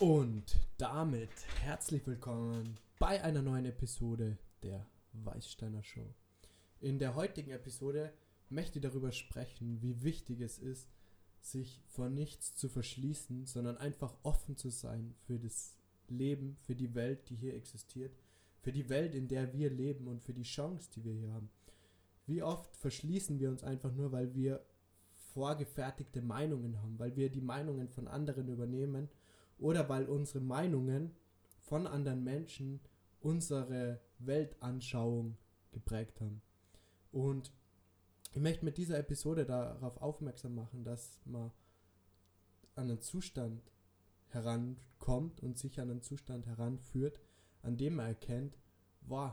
Und damit herzlich willkommen bei einer neuen Episode der Weißsteiner Show. In der heutigen Episode möchte ich darüber sprechen, wie wichtig es ist, sich vor nichts zu verschließen, sondern einfach offen zu sein für das Leben, für die Welt, die hier existiert, für die Welt, in der wir leben und für die Chance, die wir hier haben. Wie oft verschließen wir uns einfach nur, weil wir vorgefertigte Meinungen haben, weil wir die Meinungen von anderen übernehmen oder weil unsere Meinungen von anderen Menschen unsere Weltanschauung geprägt haben. Und ich möchte mit dieser Episode darauf aufmerksam machen, dass man an einen Zustand herankommt und sich an einen Zustand heranführt, an dem man erkennt, wow,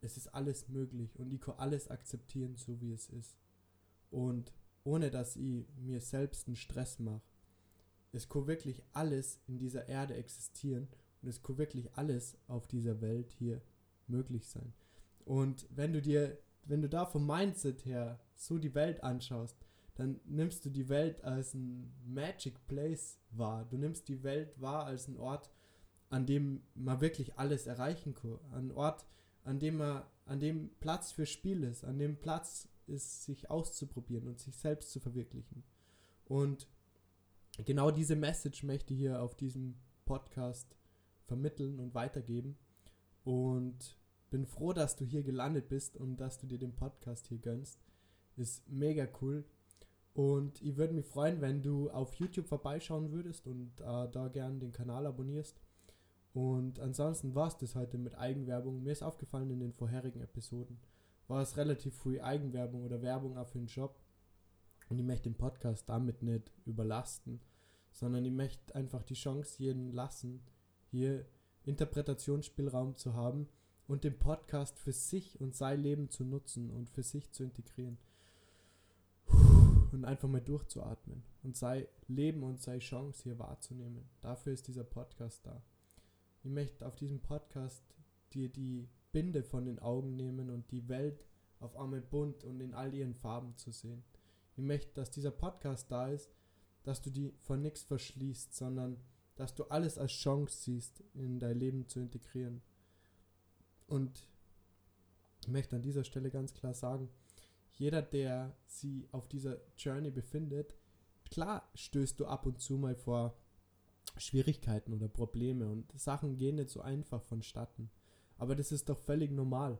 es ist alles möglich und ich kann alles akzeptieren, so wie es ist. Und ohne dass ich mir selbst einen Stress mache. Es kann wirklich alles in dieser Erde existieren und es kann wirklich alles auf dieser Welt hier möglich sein. Und wenn du dir, wenn du da vom Mindset her so die Welt anschaust, dann nimmst du die Welt als ein Magic Place wahr. Du nimmst die Welt wahr als ein Ort, an dem man wirklich alles erreichen kann. Ein Ort, an dem man, an dem Platz für Spiel ist, an dem Platz ist, sich auszuprobieren und sich selbst zu verwirklichen. Und genau diese Message möchte ich hier auf diesem Podcast vermitteln und weitergeben. Und bin froh, dass du hier gelandet bist und dass du dir den Podcast hier gönnst. Ist mega cool. Und ich würde mich freuen, wenn du auf YouTube vorbeischauen würdest und äh, da gern den Kanal abonnierst. Und ansonsten war es das heute mit Eigenwerbung. Mir ist aufgefallen in den vorherigen Episoden, war es relativ früh Eigenwerbung oder Werbung für den Job. Und ich möchte den Podcast damit nicht überlasten, sondern ich möchte einfach die Chance jeden lassen, hier Interpretationsspielraum zu haben und den Podcast für sich und sein Leben zu nutzen und für sich zu integrieren. Und einfach mal durchzuatmen und sein Leben und seine Chance hier wahrzunehmen. Dafür ist dieser Podcast da. Ich möchte auf diesem Podcast dir die Binde von den Augen nehmen und die Welt auf einmal bunt und in all ihren Farben zu sehen. Möchte, dass dieser Podcast da ist, dass du die von nichts verschließt, sondern dass du alles als Chance siehst, in dein Leben zu integrieren. Und ich möchte an dieser Stelle ganz klar sagen, jeder, der sie auf dieser Journey befindet, klar stößt du ab und zu mal vor Schwierigkeiten oder Probleme und Sachen gehen nicht so einfach vonstatten. Aber das ist doch völlig normal.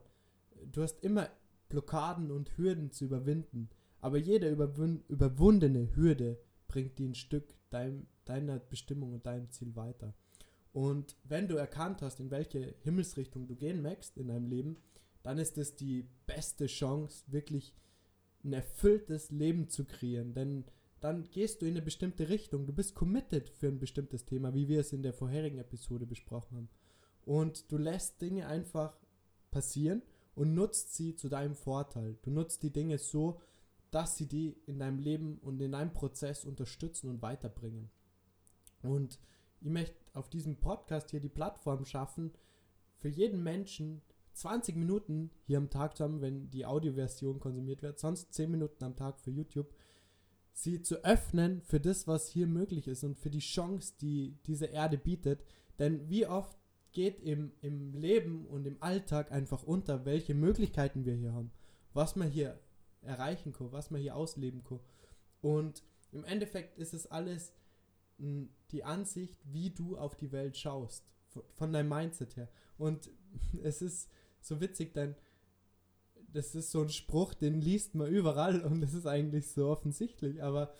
Du hast immer Blockaden und Hürden zu überwinden. Aber jede überwundene Hürde bringt dir ein Stück dein, deiner Bestimmung und deinem Ziel weiter. Und wenn du erkannt hast, in welche Himmelsrichtung du gehen möchtest in deinem Leben, dann ist es die beste Chance, wirklich ein erfülltes Leben zu kreieren. Denn dann gehst du in eine bestimmte Richtung. Du bist committed für ein bestimmtes Thema, wie wir es in der vorherigen Episode besprochen haben und du lässt Dinge einfach passieren und nutzt sie zu deinem Vorteil. Du nutzt die Dinge so, dass sie die in deinem Leben und in deinem Prozess unterstützen und weiterbringen. Und ich möchte auf diesem Podcast hier die Plattform schaffen, für jeden Menschen 20 Minuten hier am Tag zu haben, wenn die Audioversion konsumiert wird, sonst 10 Minuten am Tag für YouTube, sie zu öffnen für das, was hier möglich ist und für die Chance, die diese Erde bietet. Denn wie oft geht im, im Leben und im Alltag einfach unter, welche Möglichkeiten wir hier haben, was man hier erreichen kann, was man hier ausleben kann. Und im Endeffekt ist es alles hm, die Ansicht, wie du auf die Welt schaust, von deinem Mindset her. Und es ist so witzig, denn das ist so ein Spruch, den liest man überall und das ist eigentlich so offensichtlich. Aber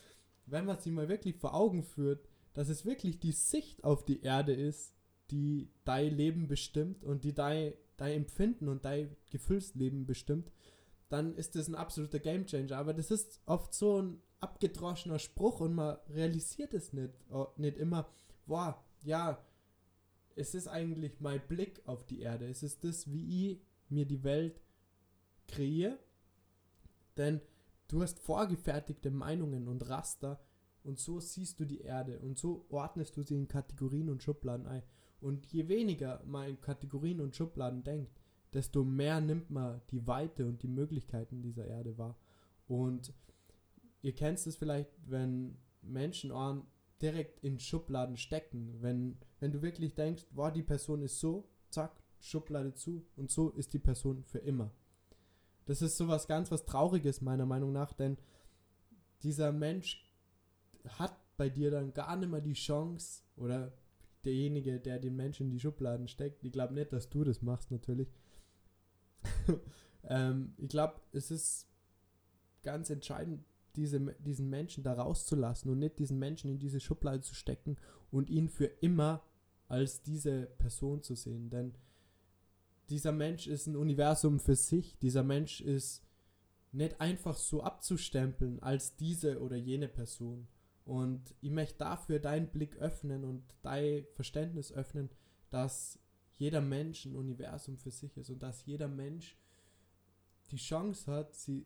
wenn man sich mal wirklich vor Augen führt, dass es wirklich die Sicht auf die Erde ist, die dein Leben bestimmt und die dein, dein Empfinden und dein Gefühlsleben bestimmt, dann ist das ein absoluter Gamechanger. Aber das ist oft so ein abgedroschener Spruch und man realisiert es nicht, oh, nicht immer. Boah, ja, es ist eigentlich mein Blick auf die Erde. Es ist das, wie ich mir die Welt kreiere. Denn du hast vorgefertigte Meinungen und Raster und so siehst du die Erde und so ordnest du sie in Kategorien und Schubladen ein. Und je weniger man in Kategorien und Schubladen denkt, desto mehr nimmt man die Weite und die Möglichkeiten dieser Erde wahr. Und ihr kennt es vielleicht, wenn Menschen direkt in Schubladen stecken. Wenn, wenn du wirklich denkst, wow, die Person ist so, zack, Schublade zu und so ist die Person für immer. Das ist sowas ganz was Trauriges meiner Meinung nach, denn dieser Mensch hat bei dir dann gar nicht mehr die Chance oder derjenige, der den Menschen in die Schubladen steckt. Ich glaube nicht, dass du das machst natürlich. ähm, ich glaube, es ist ganz entscheidend, diese, diesen Menschen da rauszulassen und nicht diesen Menschen in diese Schublade zu stecken und ihn für immer als diese Person zu sehen. Denn dieser Mensch ist ein Universum für sich. Dieser Mensch ist nicht einfach so abzustempeln als diese oder jene Person. Und ich möchte dafür deinen Blick öffnen und dein Verständnis öffnen, dass jeder Mensch ein Universum für sich ist und dass jeder Mensch die Chance hat, sie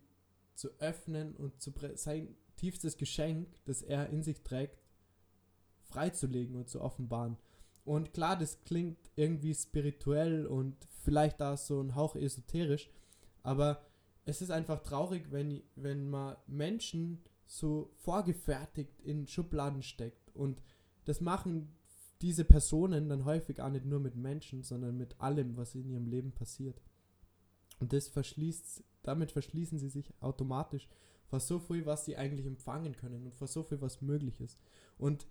zu öffnen und zu sein tiefstes Geschenk, das er in sich trägt, freizulegen und zu offenbaren. Und klar, das klingt irgendwie spirituell und vielleicht da so ein Hauch esoterisch, aber es ist einfach traurig, wenn, wenn man Menschen so vorgefertigt in Schubladen steckt. Und das machen diese Personen dann häufig auch nicht nur mit Menschen, sondern mit allem, was in ihrem Leben passiert. Und das verschließt, damit verschließen sie sich automatisch vor so viel, was sie eigentlich empfangen können und vor so viel, was möglich ist. Und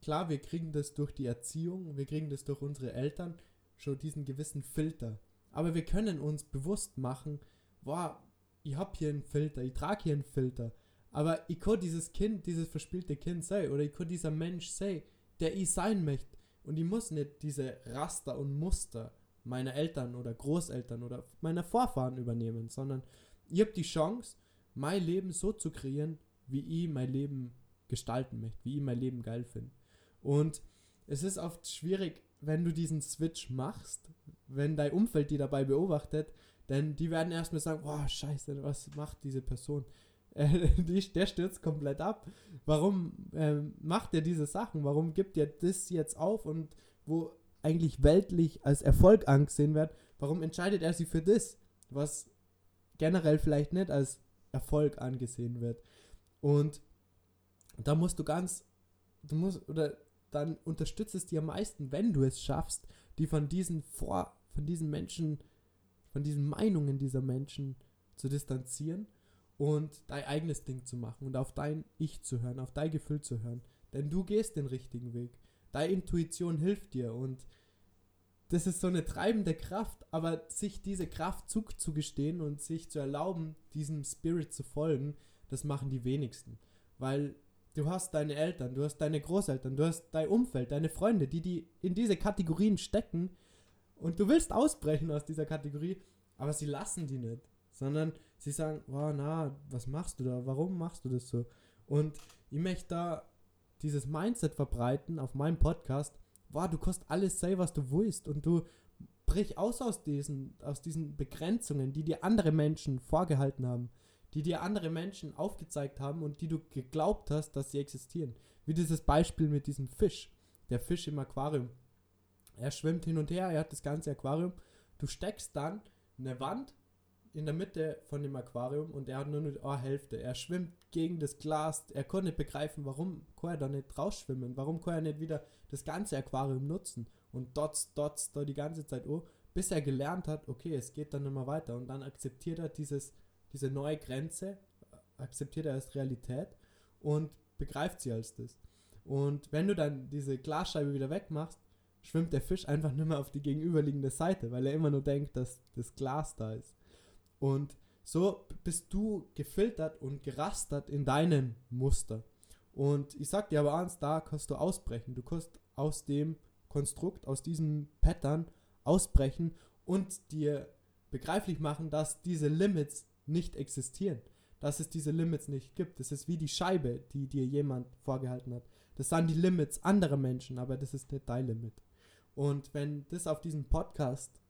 klar, wir kriegen das durch die Erziehung, wir kriegen das durch unsere Eltern, schon diesen gewissen Filter. Aber wir können uns bewusst machen, boah, ich habe hier einen Filter, ich trage hier einen Filter. Aber ich kann dieses Kind, dieses verspielte Kind sein, oder ich kann dieser Mensch sein, der ich sein möchte. Und ich muss nicht diese Raster und Muster meiner Eltern oder Großeltern oder meiner Vorfahren übernehmen, sondern ich habe die Chance, mein Leben so zu kreieren, wie ich mein Leben gestalten möchte, wie ich mein Leben geil finde. Und es ist oft schwierig, wenn du diesen Switch machst, wenn dein Umfeld die dabei beobachtet, denn die werden erstmal sagen, boah, scheiße, was macht diese Person? Die, der stürzt komplett ab. Warum äh, macht er diese Sachen? Warum gibt er das jetzt auf und wo eigentlich weltlich als Erfolg angesehen wird, warum entscheidet er sich für das, was generell vielleicht nicht als Erfolg angesehen wird? Und da musst du ganz, du musst, oder dann unterstützt es dir am meisten, wenn du es schaffst, die von diesen vor, von diesen Menschen, von diesen Meinungen dieser Menschen zu distanzieren und dein eigenes Ding zu machen und auf dein Ich zu hören, auf dein Gefühl zu hören. Denn du gehst den richtigen Weg. Deine Intuition hilft dir und das ist so eine treibende Kraft, aber sich diese Kraft zuzugestehen und sich zu erlauben, diesem Spirit zu folgen, das machen die wenigsten. Weil Du hast deine Eltern, du hast deine Großeltern, du hast dein Umfeld, deine Freunde, die, die in diese Kategorien stecken und du willst ausbrechen aus dieser Kategorie, aber sie lassen die nicht, sondern sie sagen, wow, na, was machst du da? Warum machst du das so? Und ich möchte da dieses Mindset verbreiten auf meinem Podcast, wow, du kannst alles sein, was du willst und du brich aus aus diesen, aus diesen Begrenzungen, die dir andere Menschen vorgehalten haben die dir andere Menschen aufgezeigt haben und die du geglaubt hast, dass sie existieren. Wie dieses Beispiel mit diesem Fisch. Der Fisch im Aquarium. Er schwimmt hin und her, er hat das ganze Aquarium. Du steckst dann eine Wand in der Mitte von dem Aquarium und er hat nur eine Hälfte. Er schwimmt gegen das Glas. Er konnte nicht begreifen, warum kann er da nicht rausschwimmen. Warum kann er nicht wieder das ganze Aquarium nutzen und dots, dots da die ganze Zeit oh, bis er gelernt hat, okay, es geht dann immer weiter und dann akzeptiert er dieses diese neue Grenze akzeptiert er als Realität und begreift sie als das. Und wenn du dann diese Glasscheibe wieder wegmachst, schwimmt der Fisch einfach nicht mehr auf die gegenüberliegende Seite, weil er immer nur denkt, dass das Glas da ist. Und so bist du gefiltert und gerastert in deinem Muster. Und ich sag dir aber eins, da kannst du ausbrechen. Du kannst aus dem Konstrukt, aus diesem Pattern ausbrechen und dir begreiflich machen, dass diese Limits nicht existieren. Dass es diese Limits nicht gibt. Das ist wie die Scheibe, die dir jemand vorgehalten hat. Das sind die Limits anderer Menschen, aber das ist nicht dein Limit. Und wenn das auf diesem Podcast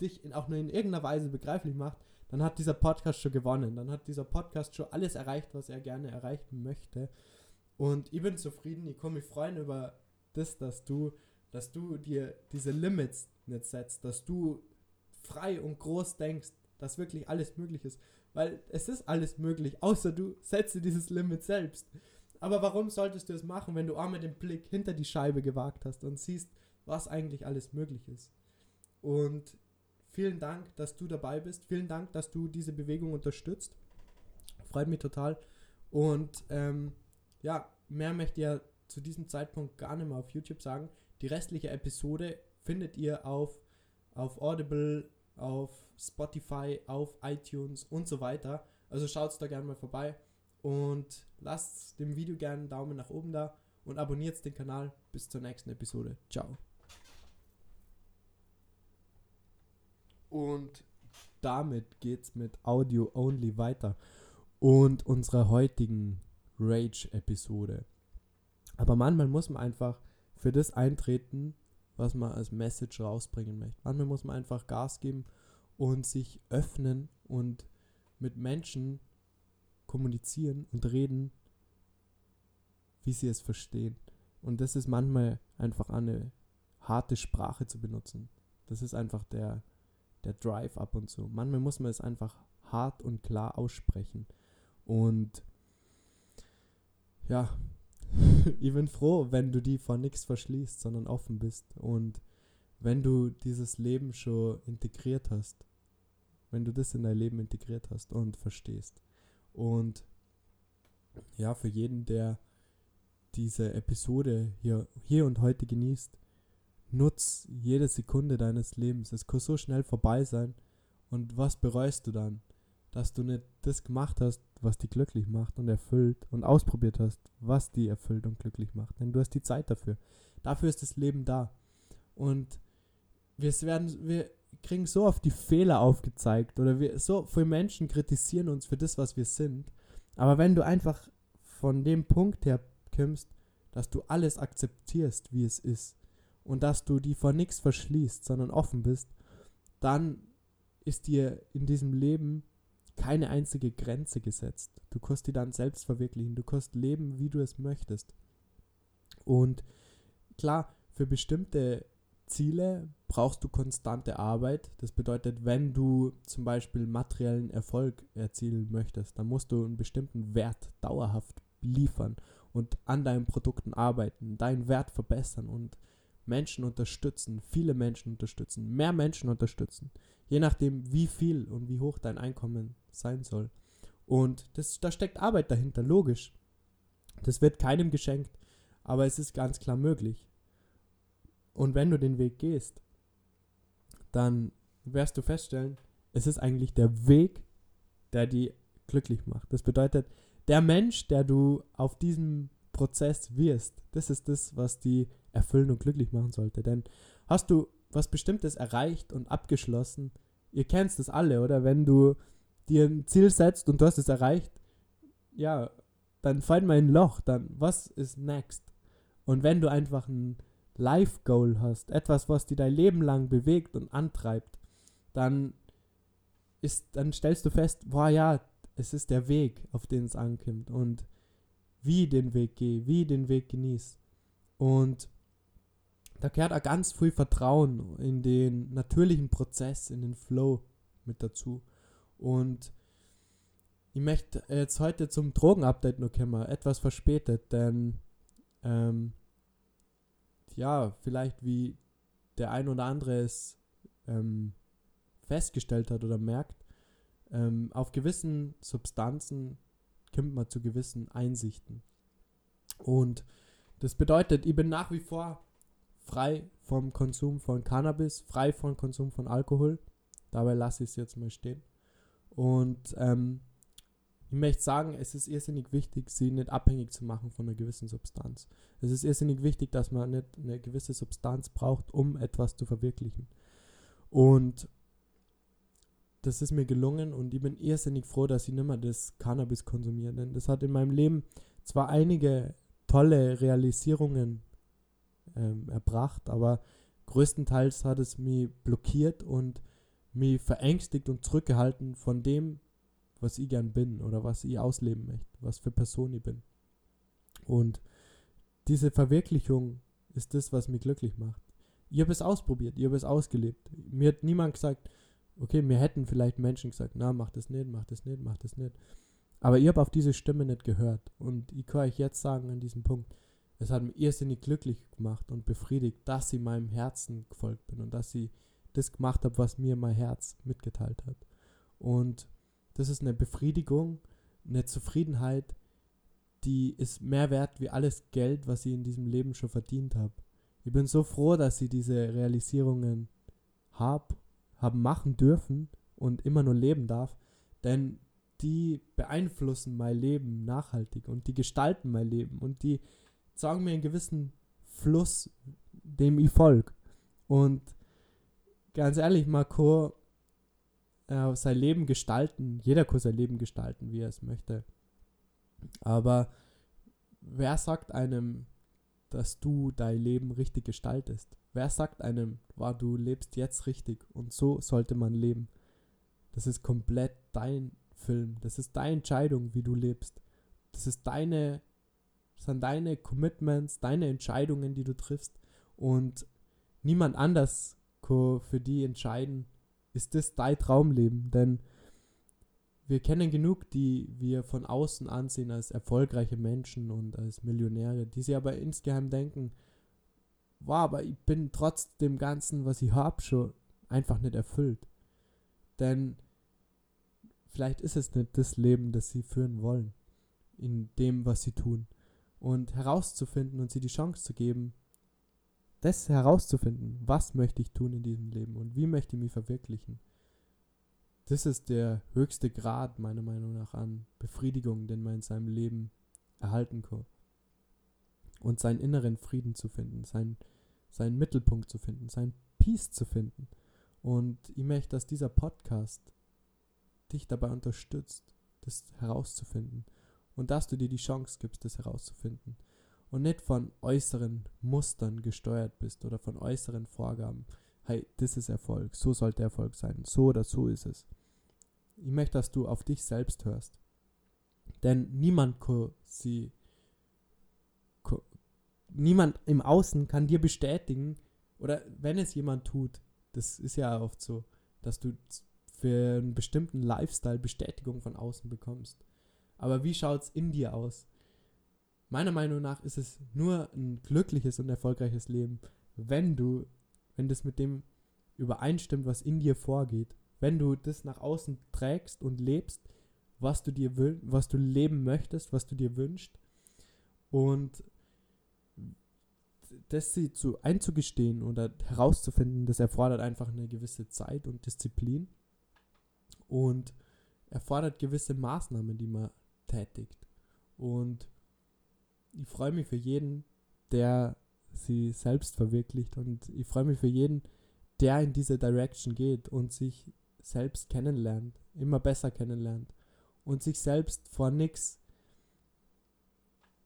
dich in, auch nur in irgendeiner Weise begreiflich macht, dann hat dieser Podcast schon gewonnen. Dann hat dieser Podcast schon alles erreicht, was er gerne erreichen möchte. Und ich bin zufrieden. Ich komme mich freuen über das, dass du, dass du dir diese Limits nicht setzt, dass du frei und groß denkst, dass wirklich alles möglich ist. Weil es ist alles möglich, außer du setzt dir dieses Limit selbst. Aber warum solltest du es machen, wenn du einmal den Blick hinter die Scheibe gewagt hast und siehst, was eigentlich alles möglich ist? Und vielen Dank, dass du dabei bist. Vielen Dank, dass du diese Bewegung unterstützt. Freut mich total. Und ähm, ja, mehr möchte ich ja zu diesem Zeitpunkt gar nicht mehr auf YouTube sagen. Die restliche Episode findet ihr auf, auf Audible, auf Spotify, auf iTunes und so weiter. Also schaut da gerne mal vorbei und lasst dem Video gerne einen Daumen nach oben da und abonniert den Kanal. Bis zur nächsten Episode. Ciao. Und damit geht's mit Audio Only weiter und unserer heutigen Rage-Episode. Aber manchmal muss man einfach für das eintreten, was man als Message rausbringen möchte. Manchmal muss man einfach Gas geben und sich öffnen und mit Menschen kommunizieren und reden, wie sie es verstehen. Und das ist manchmal einfach eine harte Sprache zu benutzen. Das ist einfach der, der Drive ab und zu. Manchmal muss man es einfach hart und klar aussprechen. Und ja, ich bin froh, wenn du die vor nichts verschließt, sondern offen bist. Und wenn du dieses Leben schon integriert hast, wenn du das in dein Leben integriert hast und verstehst. Und ja, für jeden, der diese Episode hier, hier und heute genießt, nutz jede Sekunde deines Lebens. Es kann so schnell vorbei sein. Und was bereust du dann? Dass du nicht das gemacht hast, was dich glücklich macht und erfüllt und ausprobiert hast, was dich erfüllt und glücklich macht. Denn du hast die Zeit dafür. Dafür ist das Leben da. Und wir werden, wir kriegen so oft die Fehler aufgezeigt oder wir so viele Menschen kritisieren uns für das, was wir sind. Aber wenn du einfach von dem Punkt her kommst, dass du alles akzeptierst, wie es ist und dass du die vor nichts verschließt, sondern offen bist, dann ist dir in diesem Leben keine einzige Grenze gesetzt. Du kannst die dann selbst verwirklichen. Du kannst leben, wie du es möchtest. Und klar, für bestimmte Ziele brauchst du konstante Arbeit. Das bedeutet, wenn du zum Beispiel materiellen Erfolg erzielen möchtest, dann musst du einen bestimmten Wert dauerhaft liefern und an deinen Produkten arbeiten, deinen Wert verbessern und Menschen unterstützen, viele Menschen unterstützen, mehr Menschen unterstützen, je nachdem, wie viel und wie hoch dein Einkommen sein soll. Und das, da steckt Arbeit dahinter, logisch. Das wird keinem geschenkt, aber es ist ganz klar möglich. Und wenn du den Weg gehst, dann wirst du feststellen, es ist eigentlich der Weg, der die glücklich macht. Das bedeutet, der Mensch, der du auf diesem Prozess wirst, das ist das, was die erfüllen und glücklich machen sollte. Denn hast du was Bestimmtes erreicht und abgeschlossen, ihr kennt das alle, oder? Wenn du dir ein Ziel setzt und du hast es erreicht, ja, dann fällt mal ein Loch, dann was ist next? Und wenn du einfach ein Life Goal hast, etwas, was dir dein Leben lang bewegt und antreibt, dann ist, dann stellst du fest, boah ja, es ist der Weg, auf den es ankommt und wie den Weg gehe, wie den Weg genieße. Und da gehört auch ganz viel Vertrauen in den natürlichen Prozess, in den Flow mit dazu. Und ich möchte jetzt heute zum Drogenupdate noch kommen, etwas verspätet, denn ähm, ja, vielleicht wie der ein oder andere es ähm, festgestellt hat oder merkt, ähm, auf gewissen Substanzen kommt man zu gewissen Einsichten. Und das bedeutet, ich bin nach wie vor frei vom Konsum von Cannabis, frei vom Konsum von Alkohol. Dabei lasse ich es jetzt mal stehen. Und ähm, ich möchte sagen, es ist irrsinnig wichtig, sie nicht abhängig zu machen von einer gewissen Substanz. Es ist irrsinnig wichtig, dass man nicht eine gewisse Substanz braucht, um etwas zu verwirklichen. Und das ist mir gelungen und ich bin irrsinnig froh, dass ich nicht mehr das Cannabis konsumiere. Denn das hat in meinem Leben zwar einige tolle Realisierungen ähm, erbracht, aber größtenteils hat es mich blockiert und mich verängstigt und zurückgehalten von dem, was ich gern bin oder was ich ausleben möchte, was für Person ich bin. Und diese Verwirklichung ist das, was mich glücklich macht. Ich habe es ausprobiert, ich habe es ausgelebt. Mir hat niemand gesagt, okay, mir hätten vielleicht Menschen gesagt, na, mach das nicht, mach das nicht, mach das nicht. Aber ich habe auf diese Stimme nicht gehört. Und ich kann euch jetzt sagen an diesem Punkt, es hat mich irrsinnig glücklich gemacht und befriedigt, dass ich meinem Herzen gefolgt bin und dass ich das gemacht habe, was mir mein Herz mitgeteilt hat. Und das ist eine Befriedigung, eine Zufriedenheit, die ist mehr wert wie alles Geld, was ich in diesem Leben schon verdient habe. Ich bin so froh, dass ich diese Realisierungen habe, haben machen dürfen und immer nur leben darf, denn die beeinflussen mein Leben nachhaltig und die gestalten mein Leben und die sagen mir einen gewissen Fluss, dem ich folge. Und ganz ehrlich, Marco äh, sein Leben gestalten, jeder kann sein Leben gestalten, wie er es möchte. Aber wer sagt einem, dass du dein Leben richtig gestaltest? Wer sagt einem, wow, du lebst jetzt richtig und so sollte man leben? Das ist komplett dein Film. Das ist deine Entscheidung, wie du lebst. Das ist deine, das sind deine Commitments, deine Entscheidungen, die du triffst. Und niemand anders kann für die entscheiden, ist das dein Traumleben. Denn wir kennen genug, die wir von außen ansehen als erfolgreiche Menschen und als Millionäre, die sie aber insgeheim denken, wow, aber ich bin trotz dem Ganzen, was ich habe, schon einfach nicht erfüllt. Denn vielleicht ist es nicht das Leben, das sie führen wollen, in dem, was sie tun. Und herauszufinden und sie die Chance zu geben, das herauszufinden, was möchte ich tun in diesem Leben und wie möchte ich mich verwirklichen. Das ist der höchste Grad meiner Meinung nach an Befriedigung, den man in seinem Leben erhalten kann. Und seinen inneren Frieden zu finden, seinen, seinen Mittelpunkt zu finden, seinen Peace zu finden. Und ich möchte, dass dieser Podcast dich dabei unterstützt, das herauszufinden. Und dass du dir die Chance gibst, das herauszufinden und nicht von äußeren Mustern gesteuert bist oder von äußeren Vorgaben. Hey, das ist Erfolg, so sollte Erfolg sein, so oder so ist es. Ich möchte, dass du auf dich selbst hörst. Denn niemand sie niemand im Außen kann dir bestätigen oder wenn es jemand tut, das ist ja oft so, dass du für einen bestimmten Lifestyle Bestätigung von außen bekommst. Aber wie schaut es in dir aus? meiner Meinung nach ist es nur ein glückliches und erfolgreiches Leben, wenn du, wenn das mit dem übereinstimmt, was in dir vorgeht, wenn du das nach außen trägst und lebst, was du dir was du leben möchtest, was du dir wünschst und das sie zu einzugestehen oder herauszufinden, das erfordert einfach eine gewisse Zeit und Disziplin und erfordert gewisse Maßnahmen, die man tätigt. Und ich freue mich für jeden, der sie selbst verwirklicht und ich freue mich für jeden, der in diese Direction geht und sich selbst kennenlernt, immer besser kennenlernt und sich selbst vor nichts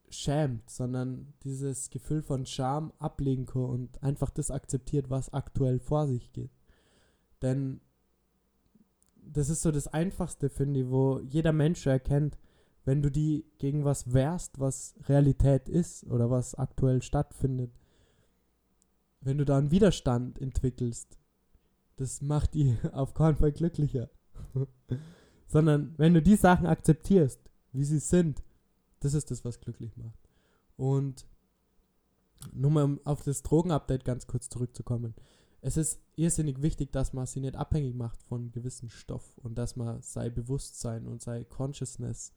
schämt, sondern dieses Gefühl von Scham ablegen kann und einfach das akzeptiert, was aktuell vor sich geht. Denn das ist so das Einfachste, finde ich, wo jeder Mensch erkennt, wenn du die gegen was wehrst, was Realität ist oder was aktuell stattfindet, wenn du da einen Widerstand entwickelst, das macht die auf keinen Fall glücklicher. Sondern wenn du die Sachen akzeptierst, wie sie sind, das ist das, was glücklich macht. Und nur mal um auf das Drogenupdate ganz kurz zurückzukommen. Es ist irrsinnig wichtig, dass man sie nicht abhängig macht von gewissen Stoff und dass man sein Bewusstsein und sein Consciousness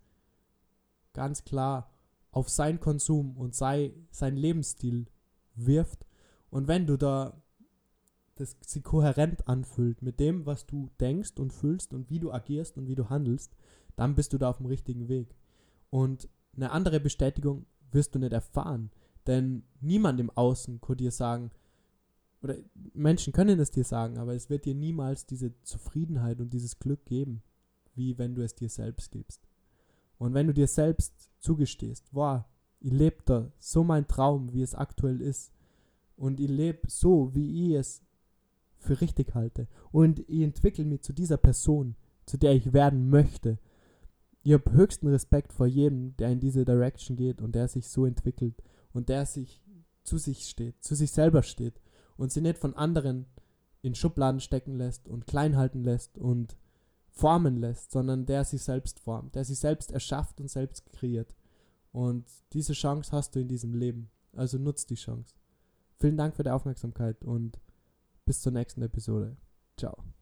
ganz klar auf seinen Konsum und sei, sein Lebensstil wirft. Und wenn du da das sie kohärent anfühlt mit dem, was du denkst und fühlst und wie du agierst und wie du handelst, dann bist du da auf dem richtigen Weg. Und eine andere Bestätigung wirst du nicht erfahren, denn niemand im Außen kann dir sagen, oder Menschen können es dir sagen, aber es wird dir niemals diese Zufriedenheit und dieses Glück geben, wie wenn du es dir selbst gibst. Und wenn du dir selbst zugestehst, wow, ich lebe da so mein Traum, wie es aktuell ist, und ich lebe so, wie ich es für richtig halte, und ich entwickle mich zu dieser Person, zu der ich werden möchte. Ich habe höchsten Respekt vor jedem, der in diese Direction geht und der sich so entwickelt und der sich zu sich steht, zu sich selber steht und sie nicht von anderen in Schubladen stecken lässt und klein halten lässt und formen lässt, sondern der sich selbst formt, der sich selbst erschafft und selbst kreiert. Und diese Chance hast du in diesem Leben. Also nutzt die Chance. Vielen Dank für die Aufmerksamkeit und bis zur nächsten Episode. Ciao.